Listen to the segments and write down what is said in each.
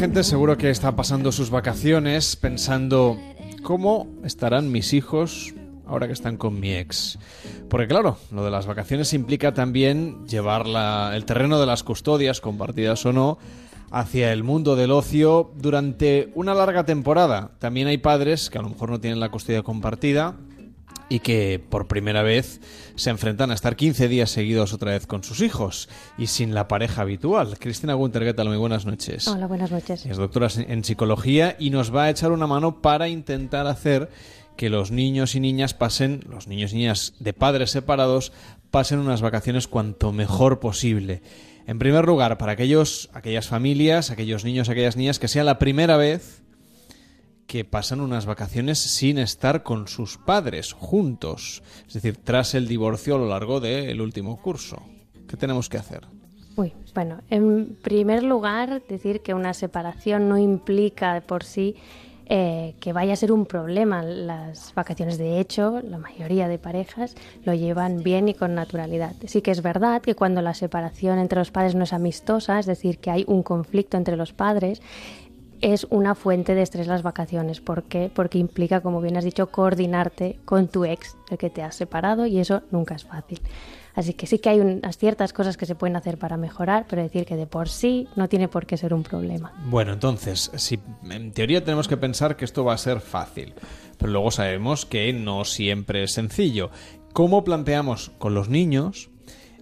Gente seguro que está pasando sus vacaciones pensando cómo estarán mis hijos ahora que están con mi ex. Porque claro, lo de las vacaciones implica también llevar el terreno de las custodias, compartidas o no, hacia el mundo del ocio durante una larga temporada. También hay padres que a lo mejor no tienen la custodia compartida y que por primera vez se enfrentan a estar 15 días seguidos otra vez con sus hijos y sin la pareja habitual. Cristina Gunter, ¿qué tal? Muy buenas noches. Hola, buenas noches. Es doctora en psicología y nos va a echar una mano para intentar hacer que los niños y niñas pasen, los niños y niñas de padres separados, pasen unas vacaciones cuanto mejor posible. En primer lugar, para aquellos, aquellas familias, aquellos niños, aquellas niñas que sea la primera vez que pasan unas vacaciones sin estar con sus padres juntos, es decir, tras el divorcio a lo largo del último curso. ¿Qué tenemos que hacer? Bueno, en primer lugar, decir que una separación no implica de por sí eh, que vaya a ser un problema las vacaciones. De hecho, la mayoría de parejas lo llevan bien y con naturalidad. Sí que es verdad que cuando la separación entre los padres no es amistosa, es decir, que hay un conflicto entre los padres, es una fuente de estrés las vacaciones. ¿Por qué? Porque implica, como bien has dicho, coordinarte con tu ex, el que te has separado, y eso nunca es fácil. Así que sí que hay unas ciertas cosas que se pueden hacer para mejorar, pero decir que de por sí no tiene por qué ser un problema. Bueno, entonces, si en teoría tenemos que pensar que esto va a ser fácil, pero luego sabemos que no siempre es sencillo. ¿Cómo planteamos con los niños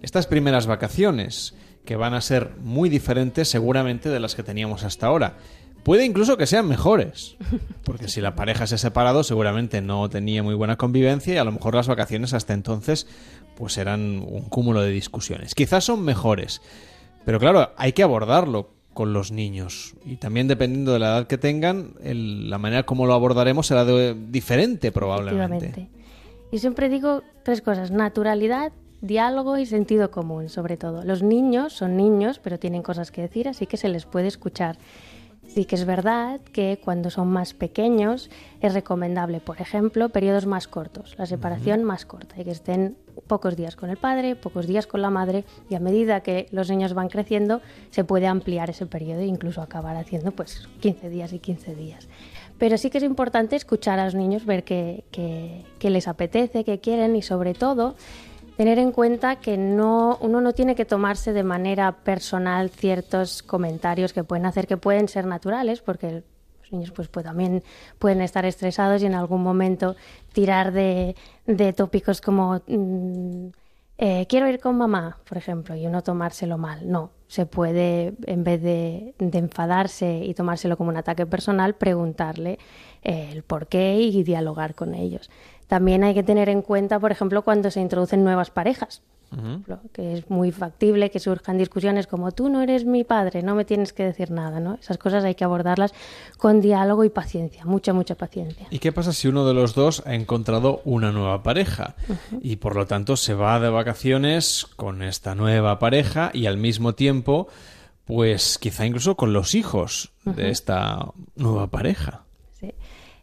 estas primeras vacaciones? que van a ser muy diferentes seguramente de las que teníamos hasta ahora. Puede incluso que sean mejores, porque si la pareja se ha separado seguramente no tenía muy buena convivencia y a lo mejor las vacaciones hasta entonces pues eran un cúmulo de discusiones. Quizás son mejores, pero claro, hay que abordarlo con los niños y también dependiendo de la edad que tengan, la manera como lo abordaremos será diferente probablemente. Y siempre digo tres cosas, naturalidad, diálogo y sentido común, sobre todo. Los niños son niños, pero tienen cosas que decir, así que se les puede escuchar. Sí que es verdad que cuando son más pequeños es recomendable, por ejemplo, periodos más cortos, la separación más corta, y que estén pocos días con el padre, pocos días con la madre, y a medida que los niños van creciendo se puede ampliar ese periodo e incluso acabar haciendo pues 15 días y 15 días. Pero sí que es importante escuchar a los niños, ver qué, qué les apetece, qué quieren y sobre todo tener en cuenta que no, uno no tiene que tomarse de manera personal ciertos comentarios que pueden hacer que pueden ser naturales, porque los niños pues, pues también pueden estar estresados y en algún momento tirar de, tópicos como mm, eh, quiero ir con mamá, por ejemplo, y uno tomárselo mal. No, se puede, en vez de, enfadarse y tomárselo como un ataque personal, preguntarle eh, el por qué y dialogar con ellos. También hay que tener en cuenta, por ejemplo, cuando se introducen nuevas parejas, que es muy factible que surjan discusiones como tú no eres mi padre, no me tienes que decir nada, ¿no? Esas cosas hay que abordarlas con diálogo y paciencia, mucha, mucha paciencia. ¿Y qué pasa si uno de los dos ha encontrado una nueva pareja y por lo tanto se va de vacaciones con esta nueva pareja y al mismo tiempo, pues quizá incluso con los hijos de esta nueva pareja? Sí.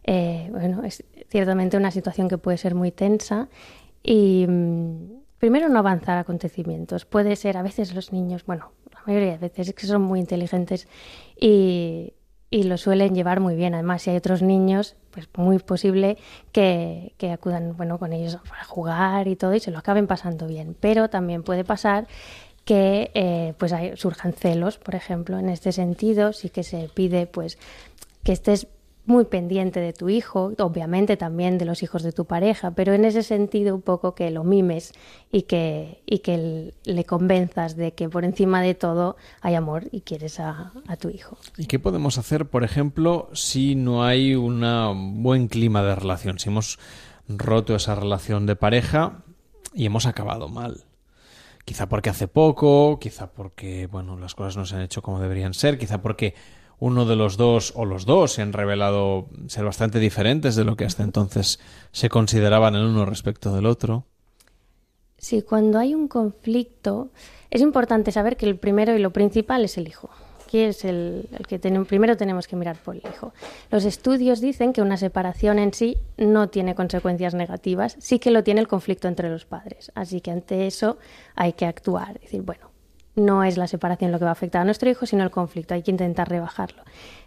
Eh, bueno, es ciertamente una situación que puede ser muy tensa y mm, primero no avanzar acontecimientos. Puede ser a veces los niños, bueno, la mayoría de veces es que son muy inteligentes y, y lo suelen llevar muy bien. Además, si hay otros niños, pues muy posible que, que, acudan bueno, con ellos a jugar y todo y se lo acaben pasando bien. Pero también puede pasar que eh, pues surjan celos, por ejemplo. En este sentido, sí que se pide pues que estés muy pendiente de tu hijo, obviamente también de los hijos de tu pareja, pero en ese sentido un poco que lo mimes y que, y que le convenzas de que por encima de todo hay amor y quieres a, a tu hijo. ¿Y qué podemos hacer, por ejemplo, si no hay un buen clima de relación? Si hemos roto esa relación de pareja y hemos acabado mal. Quizá porque hace poco, quizá porque, bueno, las cosas no se han hecho como deberían ser, quizá porque uno de los dos o los dos se han revelado ser bastante diferentes de lo que hasta entonces se consideraban el uno respecto del otro. Sí, cuando hay un conflicto es importante saber que el primero y lo principal es el hijo. Aquí es el, que primero tenemos que mirar por el hijo. Los estudios dicen que una separación en sí no tiene consecuencias negativas, sí que lo tiene el conflicto entre los padres. Así que ante eso hay que actuar. Decir, bueno, no es la separación lo que va a afectar a nuestro hijo, sino el conflicto. Hay que intentar rebajarlo.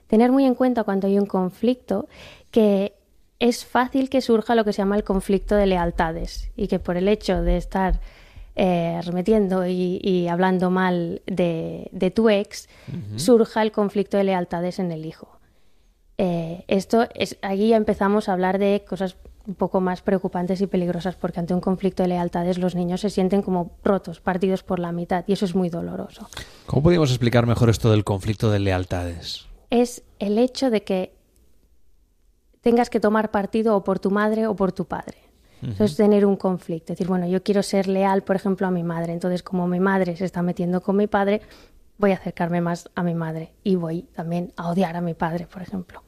Tener muy en cuenta cuando hay un conflicto que es fácil que surja lo que se llama el conflicto de lealtades y que por el hecho de estar eh, remetiendo y, hablando mal de, tu ex, surja el conflicto de lealtades en el hijo. Eh, esto es, aquí ya empezamos a hablar de cosas un poco más preocupantes y peligrosas porque ante un conflicto de lealtades los niños se sienten como rotos, partidos por la mitad y eso es muy doloroso. ¿Cómo podríamos explicar mejor esto del conflicto de lealtades? Es el hecho de que tengas que tomar partido o por tu madre o por tu padre. Eso es tener un conflicto. Es decir, bueno, yo quiero ser leal, por ejemplo, a mi madre. Entonces, como mi madre se está metiendo con mi padre, voy a acercarme más a mi madre y voy también a odiar a mi padre, por ejemplo.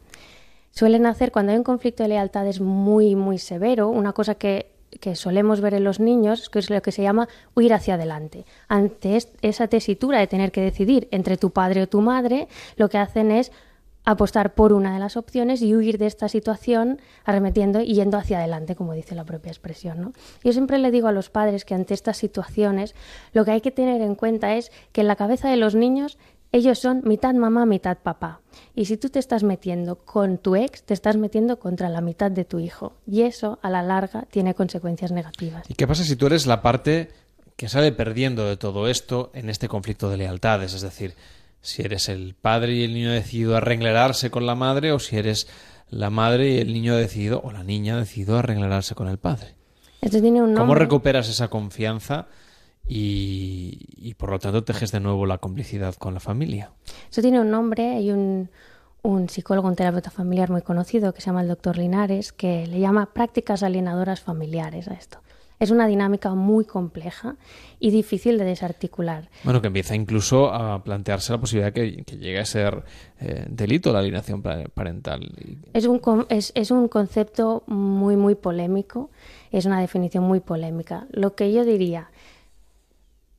Suelen hacer, cuando hay un conflicto de lealtades muy, muy severo, una cosa que, que solemos ver en los niños, que es lo que se llama huir hacia adelante. Ante esa tesitura de tener que decidir entre tu padre o tu madre, lo que hacen es apostar por una de las opciones y huir de esta situación arremetiendo y yendo hacia adelante, como dice la propia expresión. ¿no? Yo siempre le digo a los padres que ante estas situaciones lo que hay que tener en cuenta es que en la cabeza de los niños ellos son mitad mamá, mitad papá. Y si tú te estás metiendo con tu ex, te estás metiendo contra la mitad de tu hijo. Y eso, a la larga, tiene consecuencias negativas. ¿Y qué pasa si tú eres la parte que sale perdiendo de todo esto en este conflicto de lealtades? Es decir, si eres el padre y el niño ha decidido arreglarse con la madre o si eres la madre y el niño ha decidido o la niña ha decidido arreglarse con el padre. Esto tiene un ¿Cómo recuperas esa confianza y, por lo tanto tejes de nuevo la complicidad con la familia? Eso tiene un nombre, hay un, un psicólogo, un terapeuta familiar muy conocido que se llama el doctor Linares, que le llama prácticas alienadoras familiares a esto es una dinámica muy compleja y difícil de desarticular. Bueno, que empieza incluso a plantearse la posibilidad que, que llegue a ser eh, delito la alienación parental. Es un, es, es un concepto muy, muy polémico, es una definición muy polémica. Lo que yo diría,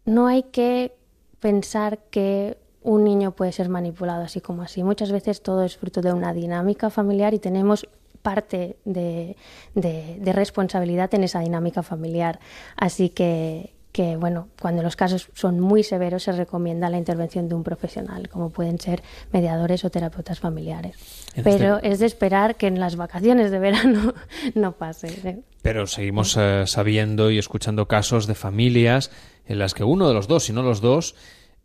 no hay que pensar que un niño puede ser manipulado así como así. Muchas veces todo es fruto de una dinámica familiar y tenemos parte de, responsabilidad en esa dinámica familiar. Así que, que, bueno, cuando los casos son muy severos se recomienda la intervención de un profesional, como pueden ser mediadores o terapeutas familiares. Pero es de esperar que en las vacaciones de verano no pase. ¿eh? Pero seguimos eh, sabiendo y escuchando casos de familias en las que uno de los dos, si no los dos,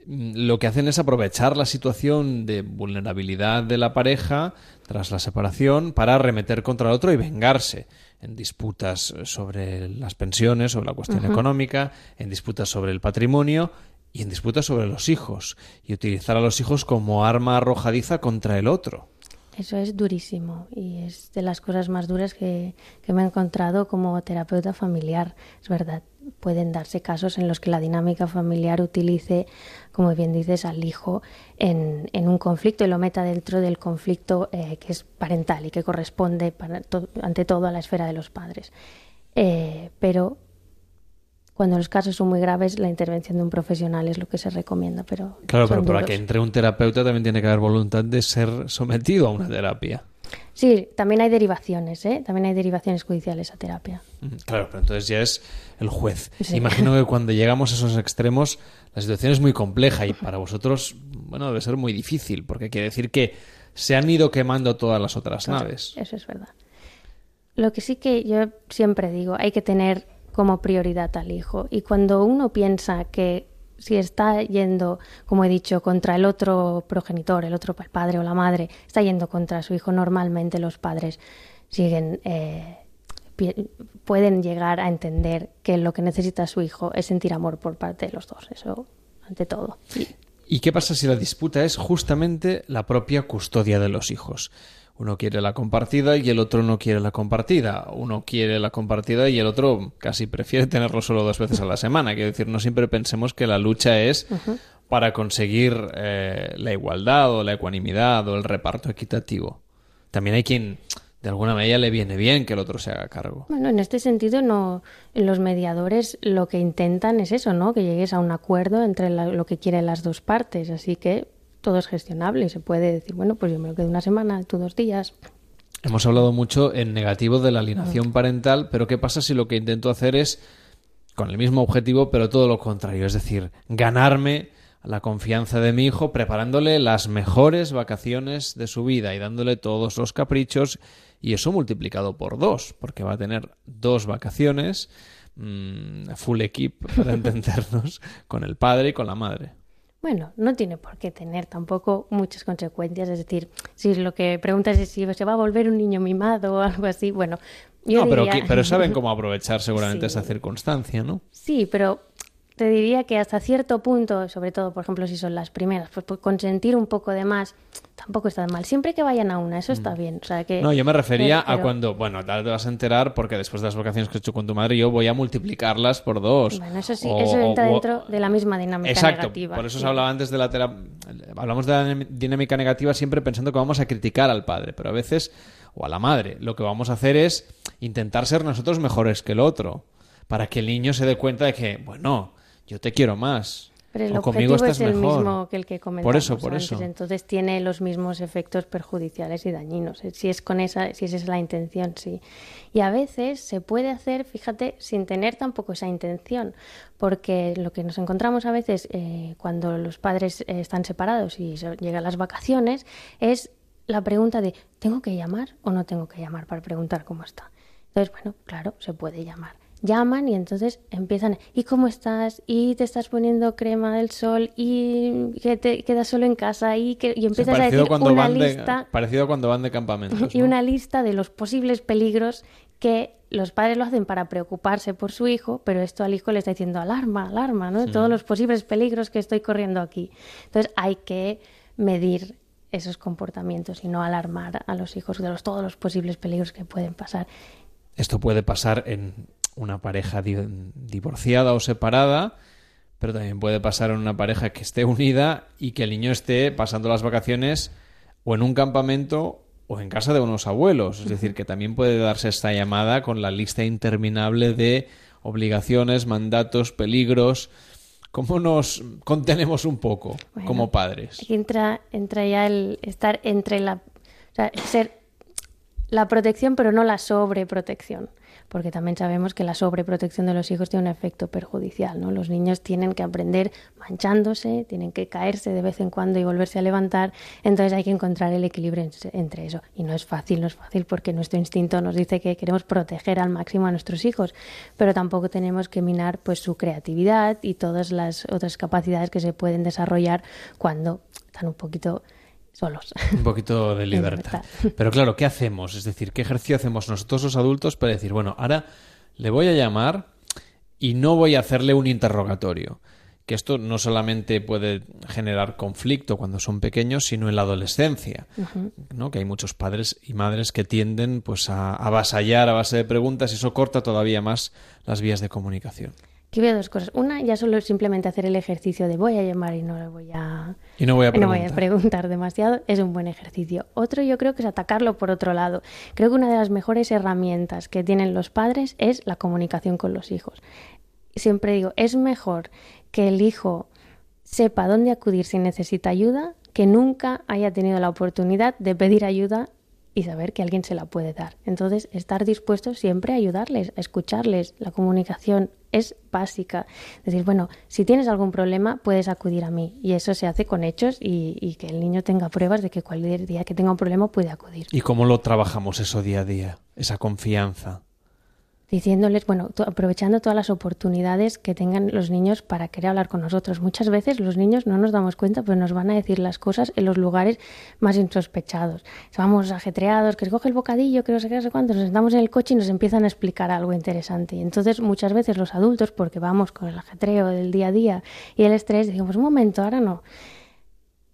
lo que hacen es aprovechar la situación de vulnerabilidad de la pareja tras la separación para arremeter contra el otro y vengarse en disputas sobre las pensiones, sobre la cuestión económica, en disputas sobre el patrimonio y en disputas sobre los hijos y utilizar a los hijos como arma arrojadiza contra el otro. Eso es durísimo y es de las cosas más duras que, que me he encontrado como terapeuta familiar, es verdad pueden darse casos en los que la dinámica familiar utilice, como bien dices, al hijo en, un conflicto y lo meta dentro del conflicto eh, que es parental y que corresponde ante todo a la esfera de los padres. Eh, pero cuando los casos son muy graves, la intervención de un profesional es lo que se recomienda. Pero claro, pero para que entre un terapeuta también tiene que haber voluntad de ser sometido a una terapia. Sí, también hay derivaciones, ¿eh? También hay derivaciones judiciales a terapia. Claro, pero entonces ya es el juez. Imagino que cuando llegamos a esos extremos, la situación es muy compleja y para vosotros, bueno, debe ser muy difícil, porque quiere decir que se han ido quemando todas las otras naves. Eso es verdad. Lo que sí que yo siempre digo, hay que tener como prioridad al hijo. Y cuando uno piensa que si está yendo, como he dicho, contra el otro progenitor, el otro el padre o la madre, está yendo contra su hijo, normalmente los padres siguen eh, pueden llegar a entender que lo que necesita su hijo es sentir amor por parte de los dos, eso ante todo. ¿Y qué pasa si la disputa es justamente la propia custodia de los hijos? Uno quiere la compartida y el otro no quiere la compartida. Uno quiere la compartida y el otro casi prefiere tenerlo solo dos veces a la semana. Quiero decir, no siempre pensemos que la lucha es para conseguir eh, la igualdad o la ecuanimidad o el reparto equitativo. También hay quien de alguna manera le viene bien que el otro se haga cargo. Bueno, en este sentido, no, los mediadores lo que intentan es eso, ¿no? Que llegues a un acuerdo entre lo que quieren las dos partes. Así que todo es gestionable y se puede decir, bueno, pues yo me lo quedo una semana, tú dos días. Hemos hablado mucho en negativo de la alienación parental, pero ¿qué pasa si lo que intento hacer es con el mismo objetivo, pero todo lo contrario? Es decir, ganarme la confianza de mi hijo preparándole las mejores vacaciones de su vida y dándole todos los caprichos y eso multiplicado por dos, porque va a tener dos vacaciones mm, full equip para entendernos con el padre y con la madre. Bueno, no tiene por qué tener tampoco muchas consecuencias. Es decir, si lo que preguntas es si se va a volver un niño mimado o algo así, bueno. Yo no, pero, pero saben cómo aprovechar seguramente Sí. esa circunstancia, ¿no? Sí, pero te diría que hasta cierto punto, sobre todo, por ejemplo, si son las primeras, pues, pues consentir un poco de más tampoco está mal. Siempre que vayan a una, eso está bien. O sea, que, Mm. No, yo me refería pero- a cuando, bueno, te vas a enterar porque después de las vacaciones que he hecho con tu madre yo voy a multiplicarlas por dos. Bueno, eso sí, O- eso entra o- dendo de la misma dinámica Exacto, negativa. por eso sí. se hablaba antes de la terapia. Hablamos de la dinámica negativa siempre pensando que vamos a criticar al padre, pero a veces, o a la madre, lo que vamos a hacer es intentar ser nosotros mejores que el otro, para que el niño se dé cuenta de que, bueno, yo te quiero más. Pero el o conmigo objetivo estás es el mejor. mismo que el que comentamos Por eso, por antes, eso. entonces tiene los mismos efectos perjudiciales y dañinos. Eh, Si es con esa, si esa es la intención, sí. Y a veces se puede hacer, fíjate, sin tener tampoco esa intención, porque lo que nos encontramos a veces eh, cuando los padres eh, están separados y llegan las vacaciones es la pregunta de ¿tengo que llamar o no tengo que llamar para preguntar cómo está? Entonces, bueno, claro, se puede llamar. Llaman y entonces empiezan, ¿y cómo estás? ¿Y te estás poniendo crema del sol? ¿Y que te quedas solo en casa? Y, que, y O sea, empiezas a parecido decir cuando una van de- lista parecido a cuando van de campamentos. y ¿no? una lista de los posibles peligros que los padres lo hacen para preocuparse por su hijo, pero esto al hijo le está diciendo alarma, alarma, ¿no? Todos los posibles peligros que estoy corriendo aquí. Entonces hay que medir esos comportamientos y no alarmar a los hijos de los, todos los posibles peligros que pueden pasar. Esto puede pasar en una pareja di- divorciada o separada, pero también puede pasar en una pareja que esté unida y que el niño esté pasando las vacaciones o en un campamento o en casa de unos abuelos. Es decir, que también puede darse esta llamada con la lista interminable de obligaciones, mandatos, peligros. ¿Cómo nos contenemos un poco Bueno, como padres? Aquí entra, entra ya el estar entre la. O sea, ser la protección, pero no la sobreprotección. Porque también sabemos que la sobreprotección de los hijos tiene un efecto perjudicial, ¿no? Los niños tienen que aprender manchándose, tienen que caerse de vez en cuando y volverse a levantar. Entonces hay que encontrar el equilibrio en- entre eso. Y no es fácil, no es fácil porque nuestro instinto nos dice que queremos proteger al máximo a nuestros hijos, pero tampoco tenemos que minar pues su creatividad y todas las otras capacidades que se pueden desarrollar cuando están un poquito solos. Un poquito de libertad. libertad. Pero claro, ¿qué hacemos? Es decir, ¿qué ejercicio hacemos nosotros los adultos para decir, bueno, ahora le voy a llamar y no voy a hacerle un interrogatorio? Que esto no solamente puede generar conflicto cuando son pequeños, sino en la adolescencia, ¿no? Que hay muchos padres y madres que tienden pues a avasallar a base de preguntas y eso corta todavía más las vías de comunicación. Aquí veo dos cosas. Una, ya solo simplemente hacer el ejercicio de voy a llamar y no le voy a, Y no voy a no voy preguntar. a preguntar demasiado, es un buen ejercicio. Otro yo creo que es atacarlo por otro lado. Creo que una de las mejores herramientas que tienen los padres es la comunicación con los hijos. Siempre digo, es mejor que el hijo sepa dónde acudir si necesita ayuda, que nunca haya tenido la oportunidad de pedir ayuda y saber que alguien se la puede dar. Entonces, estar dispuesto siempre a ayudarles, a escucharles. La comunicación es básica. Decir, bueno, si tienes algún problema, puedes acudir a mí. Y eso se hace con hechos y, y que el niño tenga pruebas de que cualquier día que tenga un problema puede acudir. ¿Y cómo lo trabajamos eso día a día? Esa confianza. Diciéndoles, bueno, aprovechando todas las oportunidades que tengan los niños para querer hablar con nosotros. Muchas veces los niños no nos damos cuenta, pero nos van a decir las cosas en los lugares más insospechados. Vamos ajetreados, que se coge el bocadillo, que no sé qué, no sé cuánto, nos sentamos en el coche y nos empiezan a explicar algo interesante. Y entonces muchas veces los adultos, porque vamos con el ajetreo del día a día y el estrés, decimos, un momento, ahora no.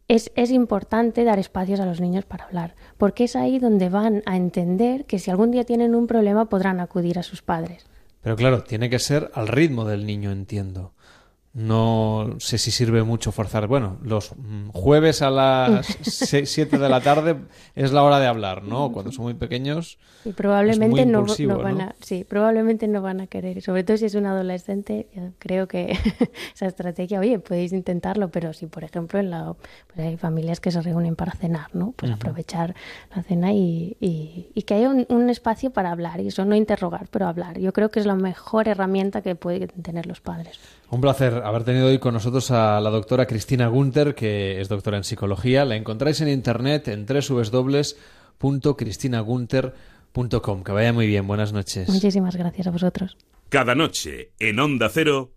Es, importante dar espacios a los niños para hablar, porque es ahí donde van a entender que si algún día tienen un problema podrán acudir a sus padres. Pero claro, tiene que ser al ritmo del niño, entiendo. No sé si sirve mucho forzar. Bueno, los mm, jueves a las 7 de la tarde es la hora de hablar, ¿no? Cuando son muy pequeños. Y probablemente es muy no, impulsivo, no van ¿no? a, sí, probablemente no van a querer. Sobre todo si es un adolescente, yo creo que esa estrategia, oye, podéis intentarlo, pero si por ejemplo en la, pues hay familias que se reúnen para cenar, ¿no? Pues aprovechar la cena y, y- y que haya un, un espacio para hablar y eso no interrogar, pero hablar. Yo creo que es la mejor herramienta que pueden tener los padres. Un placer haber tenido hoy con nosotros a la doctora Cristina Gunter, que es doctora en psicología. La encontráis en internet en www.cristinagunter.com. Que vaya muy bien. Buenas noches. Muchísimas gracias a vosotros. Cada noche en Onda Cero.